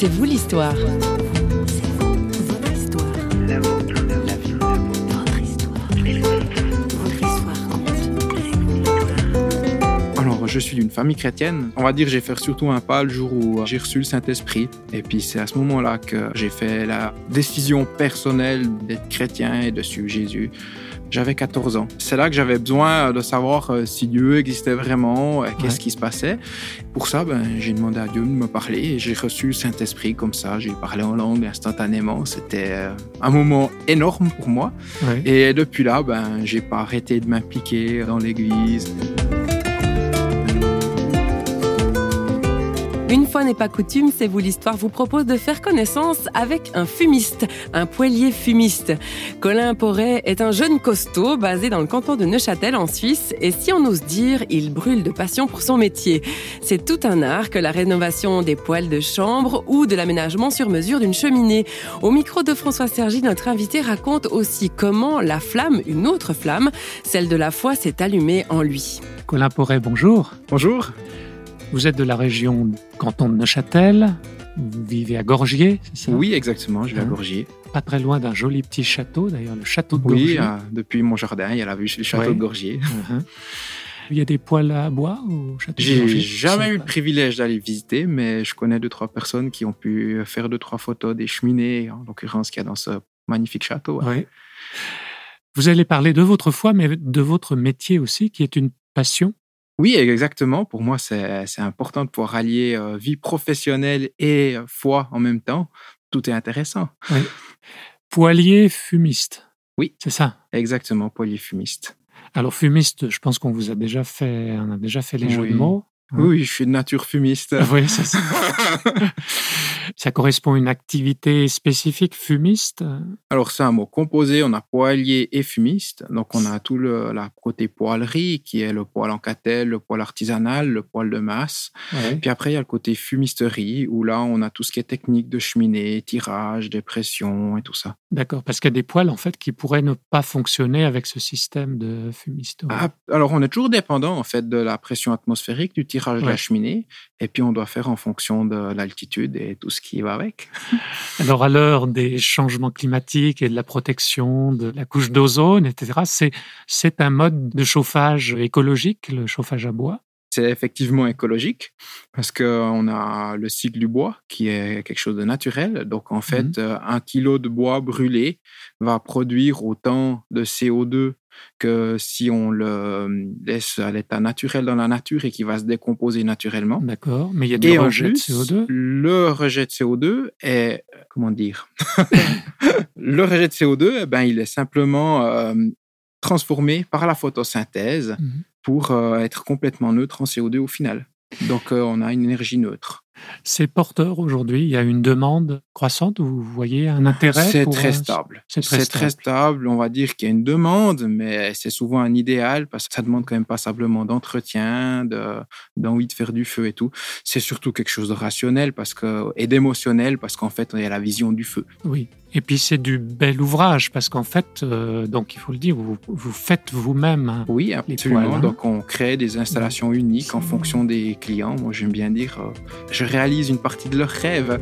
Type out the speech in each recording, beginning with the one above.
C'est vous l'histoire. Alors, je suis d'une famille chrétienne. On va dire j'ai fait surtout un pas le jour où j'ai reçu le Saint-Esprit. Et puis c'est à ce moment-là que j'ai fait la décision personnelle d'être chrétien et de suivre Jésus. J'avais 14 ans. C'est là que j'avais besoin de savoir euh, si Dieu existait vraiment, euh, qu'est-ce Ouais. qui se passait. Pour ça, ben, j'ai demandé à Dieu de me parler et j'ai reçu le Saint-Esprit comme ça. J'ai parlé en langue instantanément. C'était euh, un moment énorme pour moi. Ouais. Et depuis là, ben, j'ai pas arrêté de m'impliquer dans l'église. Une fois n'est pas coutume, C'est vous l'histoire vous propose de faire connaissance avec un fumiste, un poêlier fumiste. Colin Porret est un jeune costaud basé dans le canton de Neuchâtel en Suisse et si on ose dire, il brûle de passion pour son métier. C'est tout un art que la rénovation des poêles de chambre ou de l'aménagement sur mesure d'une cheminée. Au micro de François Sergi, notre invité raconte aussi comment la flamme, une autre flamme, celle de la foi, s'est allumée en lui. Colin Porret, bonjour. Bonjour. Vous êtes de la région canton de Neuchâtel. Vous vivez à Gorgier, c'est ça? Oui, exactement. Je vais à Hein? Gorgier. Pas très loin d'un joli petit château, d'ailleurs, le château de Oui, Gorgier. euh, depuis mon jardin, il y a la vue sur le château Ouais. de Gorgier. Mhm. Il y a des poêles à bois au château de J'ai jamais eu le privilège d'aller visiter, mais je connais deux, trois personnes qui ont pu faire deux, trois photos des cheminées, en l'occurrence, qu'il y a dans ce magnifique château. Ouais. Vous allez parler de votre foi, mais de votre métier aussi, qui est une passion. Oui, exactement. Pour moi, c'est important de pouvoir allier euh, vie professionnelle et euh, foi en même temps. Tout est intéressant. Poêlier fumiste. Oui. C'est ça? Exactement, polyfumiste. Alors fumiste, je pense qu'on vous a déjà fait, on a déjà fait les jeux Oui. de mots. Hein Oui, je suis de nature fumiste. Oui, c'est ça. ça correspond à une activité spécifique fumiste? Alors, c'est un mot composé. On a poêlier et fumiste. Donc, on a tout le la côté poêlerie, qui est le poêle en catelle, le poêle artisanal, le poêle de masse. Ouais. Puis après, il y a le côté fumisterie, où là, on a tout ce qui est technique de cheminée, tirage, dépression et tout ça. D'accord, parce qu'il y a des poêles en fait qui pourraient ne pas fonctionner avec ce système de fumisterie. Ah, alors, on est toujours dépendant, en fait, de la pression atmosphérique, du tirage de la cheminée. Et puis, on doit faire en fonction de l'altitude et tout ce qui va avec. Alors à l'heure des changements climatiques et de la protection de la couche d'ozone, etc., c'est un mode de chauffage écologique, le chauffage à bois? C'est effectivement écologique parce qu'on a le cycle du bois qui est quelque chose de naturel. Donc, en fait, euh, un kilo de bois brûlé va produire autant de CO2 que si on le laisse à l'état naturel dans la nature et qui va se décomposer naturellement. D'accord, mais il y a du Et en rejet de plus, CO2. le rejet de CO2 est, comment dire, le rejet de CO2, eh ben, il est simplement euh, transformé par la photosynthèse Mhm. pour euh, être complètement neutre en CO2 au final. Donc, euh, on a une énergie neutre. C'est porteur aujourd'hui. Il y a une demande croissante. Vous voyez un intérêt C'est pour, très stable. c'est très stable. On va dire qu'il y a une demande, mais c'est souvent un idéal parce que ça demande quand même passablement d'entretien, de- d'envie de faire du feu et tout. C'est surtout quelque chose de rationnel parce que, et d'émotionnel parce qu'en fait, il y a la vision du feu. Oui. Et puis c'est du bel ouvrage parce qu'en fait, euh, donc il faut le dire, vous, vous faites vous-même. hein. Oui, absolument. hein. Donc, on crée des installations uniques en fonction des clients. Moi, j'aime bien dire, euh, je réalise une partie de leurs rêves.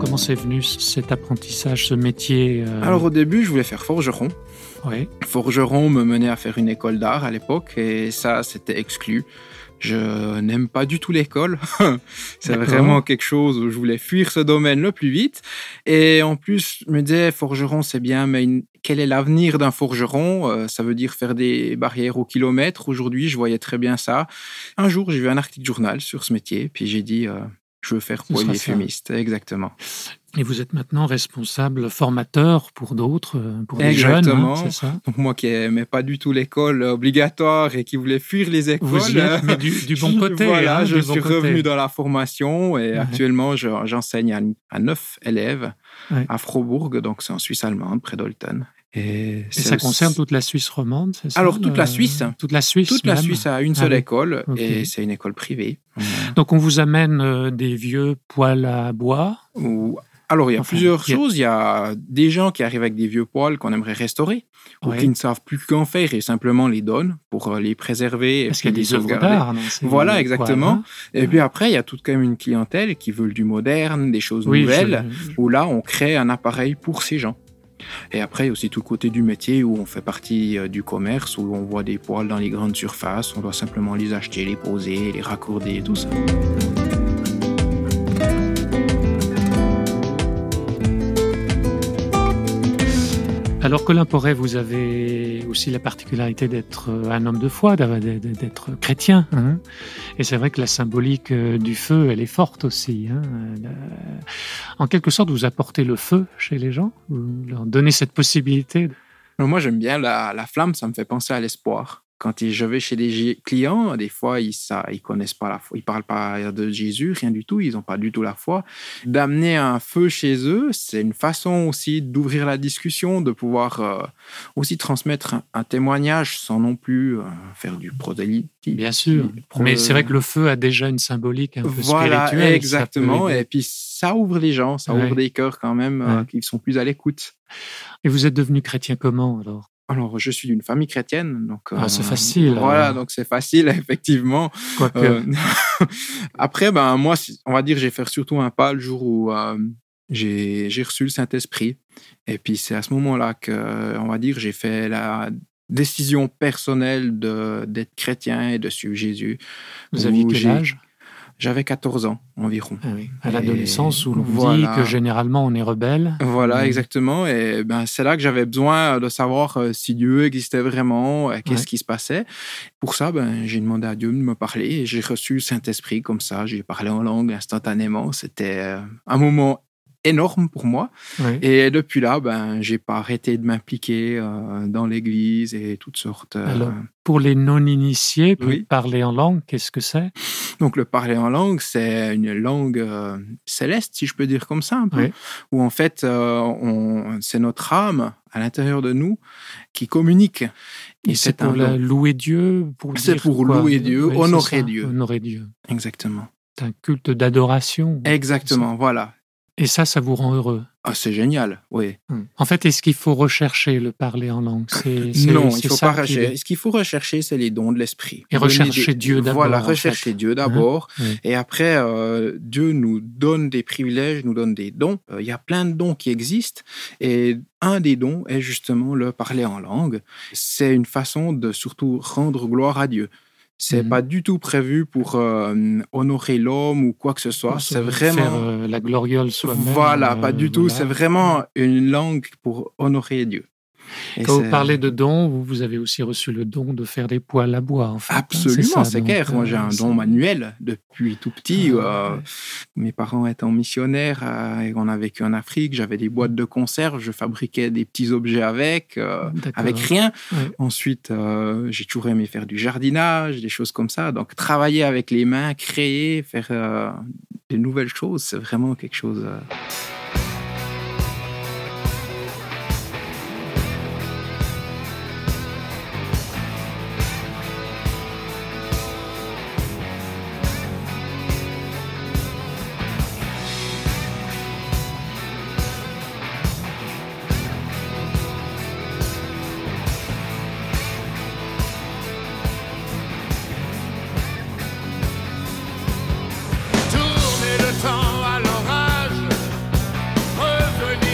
Comment c'est venu cet apprentissage, ce métier euh, Alors, au début, je voulais faire forgeron. ouais. Forgeron me menait à faire une école d'art à l'époque et ça, c'était exclu. Je n'aime pas du tout l'école. C'est vraiment quelque chose où je voulais fuir ce domaine le plus vite. Et en plus, je me disais, forgeron, c'est bien, mais une- quel est l'avenir d'un forgeron? Euh, Ça veut dire faire des barrières au kilomètre. Aujourd'hui, je voyais très bien ça. Un jour, j'ai vu un article journal sur ce métier, puis j'ai dit, euh, je veux faire poilier fumiste. Exactement. Et vous êtes maintenant responsable formateur pour d'autres, euh, pour des jeunes, Exactement. hein, c'est ça? Donc moi qui n'aimais pas du tout l'école obligatoire et qui voulais fuir les écoles, Vous y êtes, mais du, du bon côté. voilà, hein, je bon suis côté. revenu dans la formation et Ouais. actuellement je- j'enseigne à, à neuf élèves Ouais. à Frobourg, donc c'est en Suisse allemande, près d'Olten. Et, ça concerne toute la Suisse romande, c'est ça Alors, toute la euh, Suisse. Toute la Suisse. toute la. Suisse a une Ah seule école et c'est une école privée. Donc on vous amène euh, des vieux poêles à bois Ou alors, il y a Enfin, plusieurs il y a- choses. Il y a des gens qui arrivent avec des vieux poils qu'on aimerait restaurer ou qui ne savent plus qu'en faire et simplement les donnent pour euh, les préserver et Parce qu'il y a des œuvres d'art. Voilà, exactement. hein. Et puis après, il y a toute quand même une clientèle qui veut du moderne, des choses Oui, nouvelles, je- où là, on crée un appareil pour ces gens. Et après, il y a aussi tout le côté du métier où on fait partie euh, du commerce, où on voit des poils dans les grandes surfaces, on doit simplement les acheter, les poser, les raccorder, tout ça. Alors Colin Porret, vous avez aussi la particularité d'être euh, un homme de foi, d'être chrétien. hein. Et c'est vrai que la symbolique euh, du feu, elle est forte aussi. hein. En quelque sorte, vous apportez le feu chez les gens, vous leur donnez cette possibilité. Moi, j'aime bien la, la flamme, ça me fait penser à l'espoir. Quand je vais chez des clients, des fois, ils ils connaissent pas la foi, ils parlent pas de Jésus, rien du tout, ils ont pas du tout la foi. D'amener un feu chez eux, c'est une façon aussi d'ouvrir la discussion, de pouvoir euh, aussi transmettre un, un témoignage sans non plus euh, faire du prosélytisme. Bien sûr. Pro- Mais c'est vrai que le feu a déjà une symbolique un peu Voilà, spirituelle. exactement. Et puis ça ouvre les gens, ça Ouais. ouvre des cœurs quand même euh, Ouais. qui sont plus à l'écoute. Et vous êtes devenu chrétien comment alors? Alors, je suis d'une famille chrétienne, donc Ah, c'est facile, Voilà, alors. donc c'est facile, effectivement. Quoique, Euh, Après, ben moi, on va dire, j'ai fait surtout un pas le jour où euh, j'ai reçu le Saint Esprit, et puis c'est à ce moment-là que, on va dire, j'ai fait la décision personnelle de d'être chrétien et de suivre Jésus. vous aviez quel âge? J'avais 14 ans environ. Ah oui, À l'adolescence où l'on voilà. dit que généralement on est rebelle. Voilà, exactement. Et ben, c'est là que j'avais besoin de savoir euh, si Dieu existait vraiment, euh, qu'est-ce Ouais. qui se passait. Pour ça, ben, j'ai demandé à Dieu de me parler et j'ai reçu le Saint-Esprit comme ça. J'ai parlé en langue instantanément. C'était euh, un moment énorme pour moi. Et depuis là, ben, j'ai pas arrêté de m'impliquer euh, dans l'église et toutes sortes. euh, Alors, Pour les non-initiés, Oui. parler en langue, qu'est-ce que c'est? Donc, le parler en langue, c'est une langue euh, céleste, si je peux dire comme ça, un peu. Oui. Où en fait, c'est notre âme à l'intérieur de nous qui communique. Et c'est pour la- louer Dieu pour C'est pour quoi? louer Dieu, honorer Dieu. Honorer Dieu. Exactement. C'est un culte d'adoration. Exactement, voilà. Et ça, ça vous rend heureux. Ah, c'est génial, oui. En fait, est-ce qu'il faut rechercher le parler en langue? C'est- c'est- Non, c'est il faut ça pas rechercher. Ce qu'il faut rechercher, c'est les dons de l'esprit. Et rechercher Dieu d'abord, Voilà, en rechercher fait. Dieu d'abord. Oui. Et après, euh, Dieu nous donne des privilèges, nous donne des dons. Euh, Il y a plein de dons qui existent. Et un des dons est justement le parler en langue. C'est une façon de surtout rendre gloire à Dieu. C'est Mhm. pas du tout prévu pour euh, honorer l'homme ou quoi que ce soit. C'est vraiment. Faire euh, la gloriole soi-même. Voilà, pas euh, du tout. voilà. C'est vraiment une langue pour honorer Dieu. Et Quand vous parlez de dons, vous, vous avez aussi reçu le don de faire des poêles à bois, en fait. hein, Absolument, c'est clair. Moi, j'ai euh, un don manuel depuis tout petit. Ah, euh, ouais. Mes parents étant missionnaires euh, et on a vécu en Afrique, j'avais des boîtes de conserve, je fabriquais des petits objets avec, euh, avec rien. Ouais. Ensuite, j'ai toujours aimé faire du jardinage, des choses comme ça. Donc, travailler avec les mains, créer, faire des nouvelles choses, c'est vraiment quelque chose.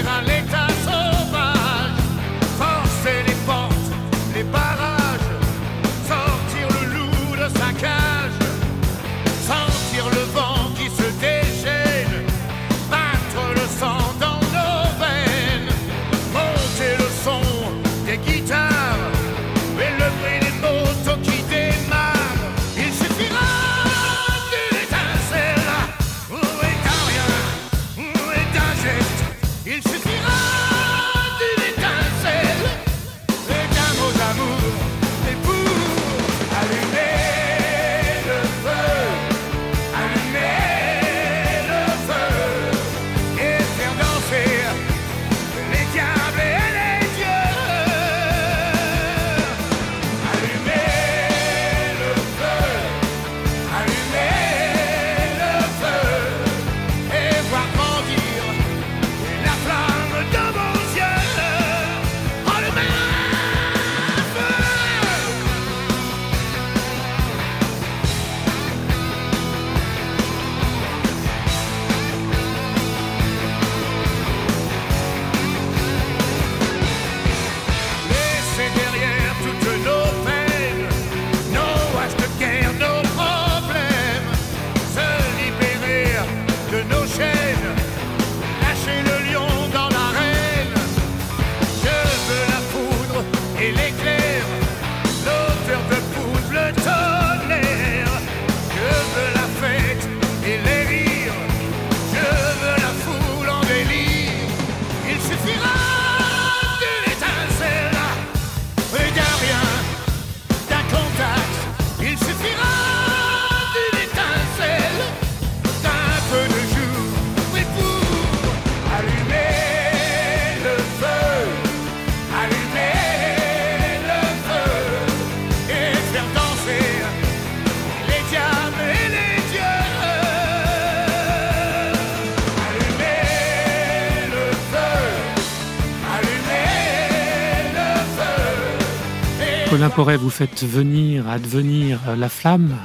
llegan Porret, vous faites venir, advenir la flamme,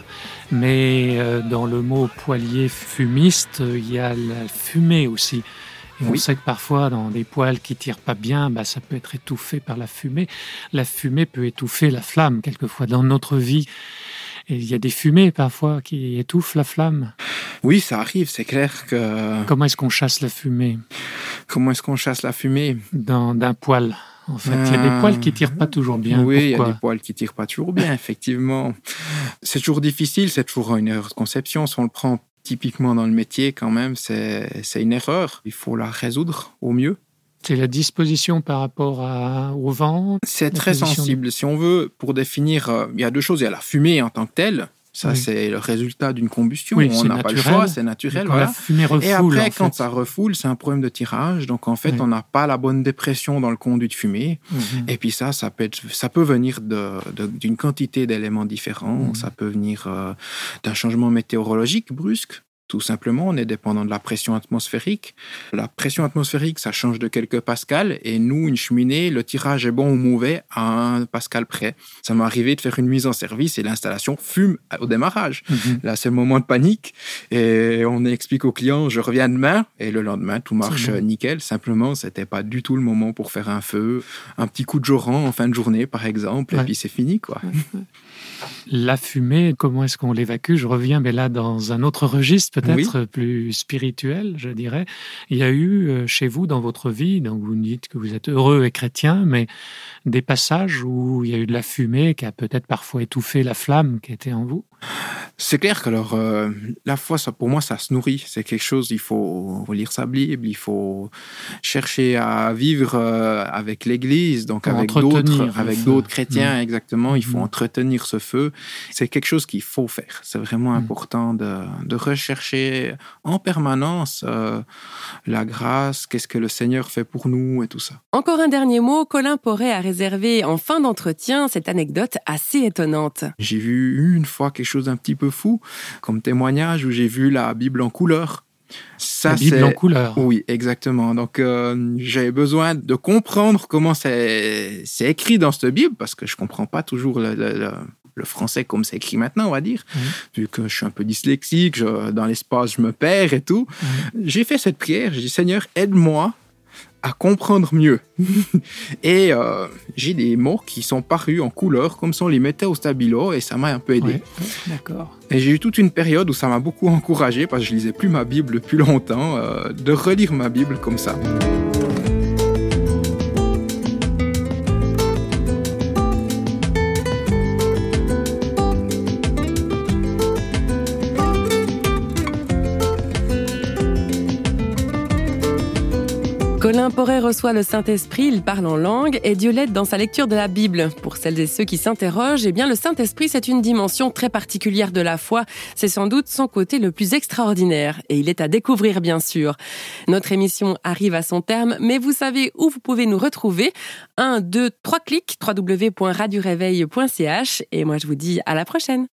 mais euh, dans le mot poilier fumiste, il y a la fumée aussi. Et on sait que parfois, dans des poêles qui tirent pas bien, bah, ça peut être étouffé par la fumée. La fumée peut étouffer la flamme, quelquefois, dans notre vie. Et il y a des fumées parfois qui étouffent la flamme. Oui, ça arrive, c'est clair que. Comment est-ce qu'on chasse la fumée? Comment est-ce qu'on chasse la fumée? Dans d'un poêle. En fait, il y a des poils qui tirent pas toujours bien. Oui, il y a des poils qui tirent pas toujours bien, effectivement. C'est toujours difficile, c'est toujours une erreur de conception. Si on le prend typiquement dans le métier, quand même, c'est une erreur. Il faut la résoudre au mieux. C'est la disposition par rapport au vent C'est très sensible. Si on veut, pour définir, euh, il y a deux choses. Il y a la fumée en tant que telle. Ça, c'est le résultat d'une combustion. on n'a pas le choix, c'est naturel. Voilà. La fumée refoule, et après, quand ça refoule, c'est un problème de tirage. Donc, en fait, on n'a pas la bonne dépression dans le conduit de fumée. Mhm. Et puis ça, ça peut, ça peut venir d'une quantité d'éléments différents. Mhm. Ça peut venir euh, d'un changement météorologique brusque. Tout simplement, on est dépendant de la pression atmosphérique. La pression atmosphérique, ça change de quelques pascals. Et nous, une cheminée, le tirage est bon ou mauvais à un pascal près. Ça m'est arrivé de faire une mise en service et l'installation fume au démarrage. Mhm. Là, c'est le moment de panique. Et on explique au client, je reviens demain. Et le lendemain, tout marche nickel. Simplement, c'était pas du tout le moment pour faire un feu. Un petit coup de joran en fin de journée, par exemple. Et puis c'est fini, quoi. La fumée, comment est-ce qu'on l'évacue? Je reviens, mais là, dans un autre registre, peut-être plus spirituel, je dirais. Il y a eu euh, chez vous, dans votre vie, donc vous dites que vous êtes heureux et chrétien, mais des passages où il y a eu de la fumée qui a peut-être parfois étouffé la flamme qui était en vous? C'est clair que alors, euh, la foi, ça, pour moi, ça se nourrit. C'est quelque chose, il faut, lire sa Bible, il faut chercher à vivre euh, avec l'Église, donc avec d'autres, avec d'autres chrétiens, mmh. exactement. Il faut mmh. entretenir ce feu. C'est quelque chose qu'il faut faire. C'est vraiment mmh. important de, de, rechercher en permanence euh, la grâce, qu'est-ce que le Seigneur fait pour nous et tout ça. Encore un dernier mot. Colin Porret a réservé en fin d'entretien cette anecdote assez étonnante. J'ai vu une fois quelque chose d'un petit peu fou comme témoignage où j'ai vu la Bible en couleur. Ça, la Bible en couleur. Oui, exactement. Donc, euh, j'avais besoin de comprendre comment c'est écrit dans cette Bible, parce que je comprends pas toujours le, français comme c'est écrit maintenant, on va dire, vu que je suis un peu dyslexique, dans l'espace, je me perds et tout. J'ai fait cette prière, j'ai dit, Seigneur, aide-moi à comprendre mieux. et euh, j'ai des mots qui sont parus en couleur, comme si on les mettait au stabilo, et ça m'a un peu aidé. D'accord. Et j'ai eu toute une période où ça m'a beaucoup encouragé, parce que je lisais plus ma Bible depuis longtemps, euh, de relire ma Bible comme ça. Colin Porret reçoit le Saint-Esprit, il parle en langue et Dieu l'aide dans sa lecture de la Bible. Pour celles et ceux qui s'interrogent, eh bien, le Saint-Esprit, c'est une dimension très particulière de la foi. C'est sans doute son côté le plus extraordinaire et il est à découvrir, bien sûr. Notre émission arrive à son terme, mais vous savez où vous pouvez nous retrouver. Un, deux, trois clics, www.radioreveil.ch et moi, je vous dis à la prochaine.